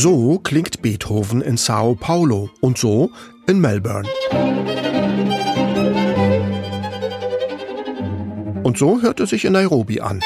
So klingt Beethoven in Sao Paulo und so in Melbourne. Und so hört es sich in Nairobi an.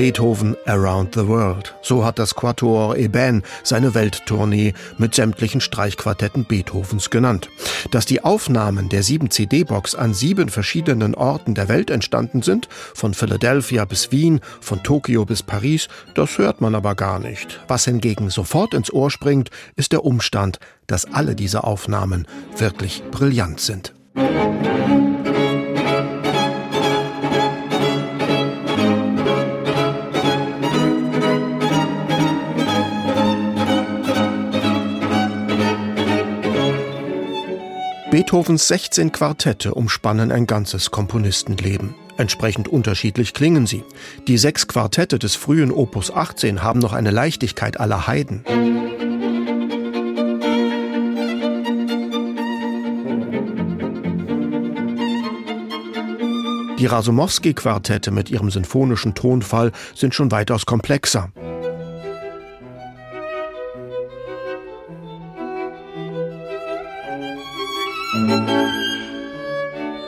Beethoven Around the World. So hat das Quatuor Eben seine Welttournee mit sämtlichen Streichquartetten Beethovens genannt. Dass die Aufnahmen der 7 CD-Box an sieben verschiedenen Orten der Welt entstanden sind, von Philadelphia bis Wien, von Tokio bis Paris, das hört man aber gar nicht. Was hingegen sofort ins Ohr springt, ist der Umstand, dass alle diese Aufnahmen wirklich brillant sind. Beethovens 16 Quartette umspannen ein ganzes Komponistenleben. Entsprechend unterschiedlich klingen sie. Die sechs Quartette des frühen Opus 18 haben noch eine Leichtigkeit aller Heiden. Die Rasumowski-Quartette mit ihrem sinfonischen Tonfall sind schon weitaus komplexer.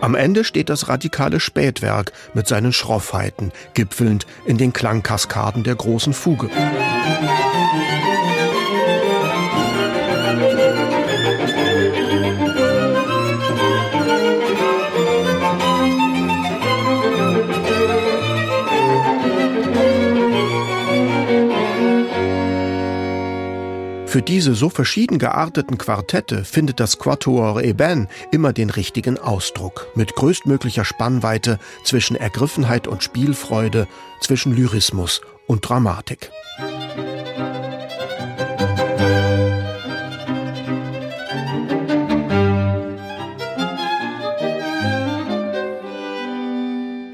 Am Ende steht das radikale Spätwerk mit seinen Schroffheiten, gipfelnd in den Klangkaskaden der großen Fuge. Für diese so verschieden gearteten Quartette findet das Quatuor Eben immer den richtigen Ausdruck, mit größtmöglicher Spannweite zwischen Ergriffenheit und Spielfreude, zwischen Lyrismus und Dramatik.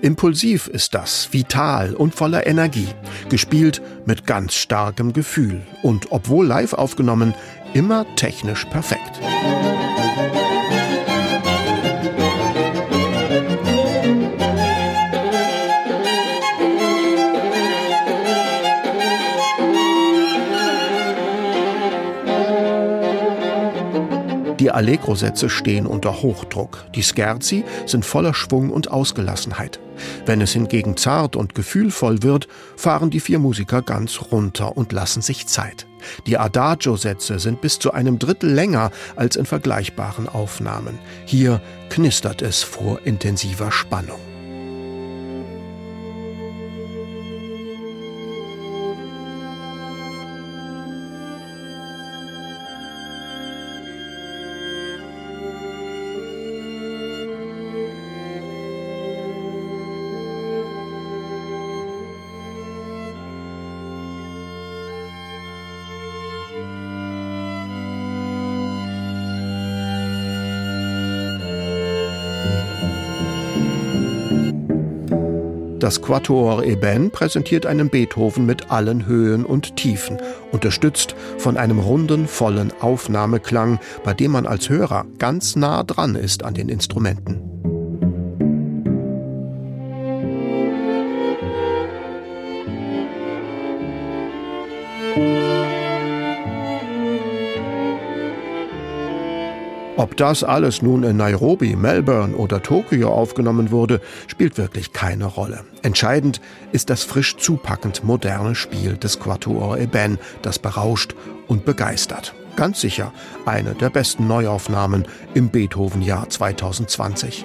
Impulsiv ist das, vital und voller Energie, gespielt mit ganz starkem Gefühl und obwohl live aufgenommen, immer technisch perfekt. Die Allegro-Sätze stehen unter Hochdruck. Die Scherzi sind voller Schwung und Ausgelassenheit. Wenn es hingegen zart und gefühlvoll wird, fahren die vier Musiker ganz runter und lassen sich Zeit. Die Adagio-Sätze sind bis zu einem Drittel länger als in vergleichbaren Aufnahmen. Hier knistert es vor intensiver Spannung. Das Quatuor Eben präsentiert einen Beethoven mit allen Höhen und Tiefen, unterstützt von einem runden, vollen Aufnahmeklang, bei dem man als Hörer ganz nah dran ist an den Instrumenten. Ob das alles nun in Nairobi, Melbourne oder Tokio aufgenommen wurde, spielt wirklich keine Rolle. Entscheidend ist das frisch zupackend moderne Spiel des Quatuor Eben, das berauscht und begeistert. Ganz sicher eine der besten Neuaufnahmen im Beethoven-Jahr 2020.